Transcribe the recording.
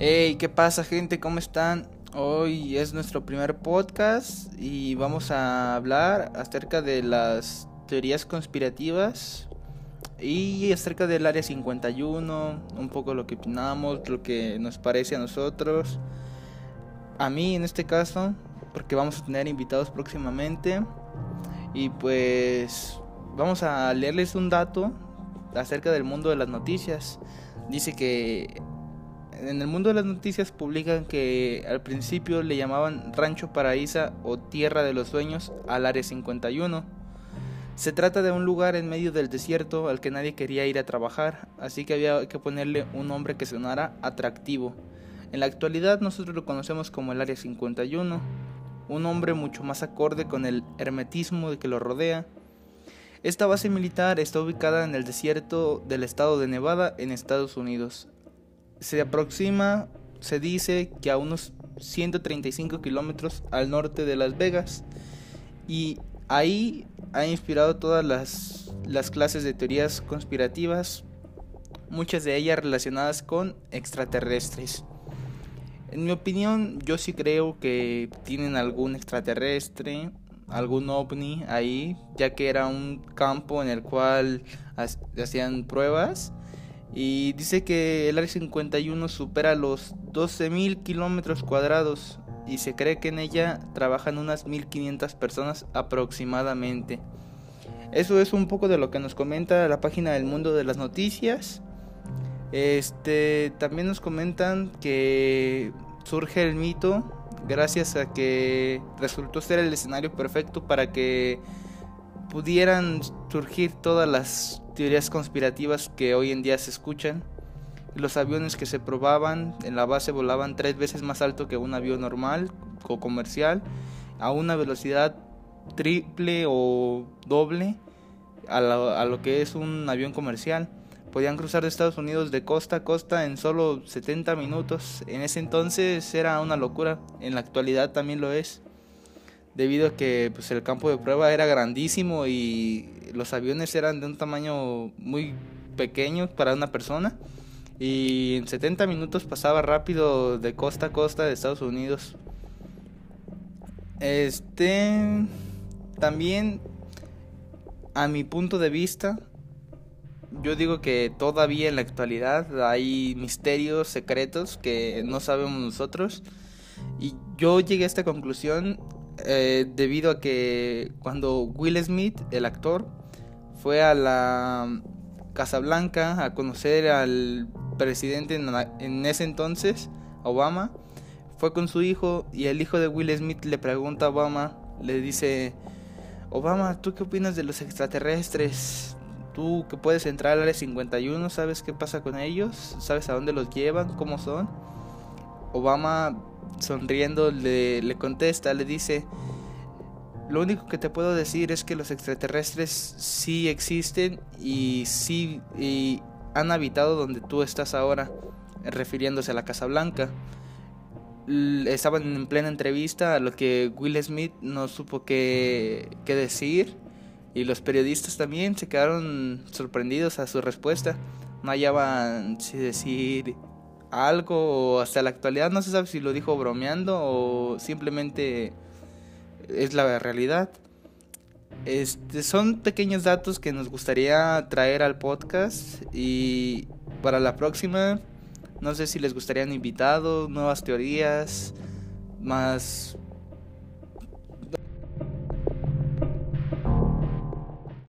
Hey, ¿qué pasa gente? ¿Cómo están? Hoy es nuestro primer podcast y vamos a hablar acerca de las teorías conspirativas y acerca del área 51, un poco lo que opinamos, lo que nos parece a nosotros. A mí en este caso, porque vamos a tener invitados próximamente y pues vamos a leerles un dato acerca del mundo de las noticias. Dice que en el mundo de las noticias publican que al principio le llamaban Rancho Paraísa o Tierra de los Sueños al Área 51. Se trata de un lugar en medio del desierto al que nadie quería ir a trabajar, así que había que ponerle un nombre que sonara atractivo. En la actualidad nosotros lo conocemos como el Área 51, un nombre mucho más acorde con el hermetismo de que lo rodea. Esta base militar está ubicada en el desierto del estado de Nevada en Estados Unidos, se aproxima, se dice que a unos 135 kilómetros al norte de Las Vegas y ahí ha inspirado todas las, las clases de teorías conspirativas, muchas de ellas relacionadas con extraterrestres. En mi opinión, yo sí creo que tienen algún extraterrestre, algún ovni ahí, ya que era un campo en el cual hacían pruebas y dice que el Área 51 supera los 12.000 kilómetros cuadrados y se cree que en ella trabajan unas 1.500 personas aproximadamente. Eso es un poco de lo que nos comenta la página del mundo de las noticias. Este también nos comentan que surge el mito gracias a que resultó ser el escenario perfecto para que pudieran surgir todas las teorías conspirativas que hoy en día se escuchan. Los aviones que se probaban en la base volaban tres veces más alto que un avión normal o comercial, a una velocidad triple o doble a lo, a lo que es un avión comercial. Podían cruzar de Estados Unidos de costa a costa en solo 70 minutos. En ese entonces era una locura, en la actualidad también lo es debido a que pues, el campo de prueba era grandísimo y los aviones eran de un tamaño muy pequeño para una persona y en 70 minutos pasaba rápido de costa a costa de Estados Unidos. Este también a mi punto de vista yo digo que todavía en la actualidad hay misterios secretos que no sabemos nosotros y yo llegué a esta conclusión eh, debido a que cuando Will Smith, el actor, fue a la Casa Blanca a conocer al presidente en, ese entonces, Obama, fue con su hijo y el hijo de Will Smith le pregunta a Obama, le dice, Obama, ¿tú qué opinas de los extraterrestres? Tú que puedes entrar al área 51, ¿sabes qué pasa con ellos? ¿Sabes a dónde los llevan? ¿Cómo son? Obama sonriendo le, le contesta, le dice, lo único que te puedo decir es que los extraterrestres sí existen y sí y han habitado donde tú estás ahora, refiriéndose a la Casa Blanca. Estaban en plena entrevista a lo que Will Smith no supo qué, qué decir y los periodistas también se quedaron sorprendidos a su respuesta. No hallaban si decir algo hasta la actualidad no se sabe si lo dijo bromeando o simplemente es la realidad. Este, son pequeños datos que nos gustaría traer al podcast y para la próxima no sé si les gustarían invitados, nuevas teorías, más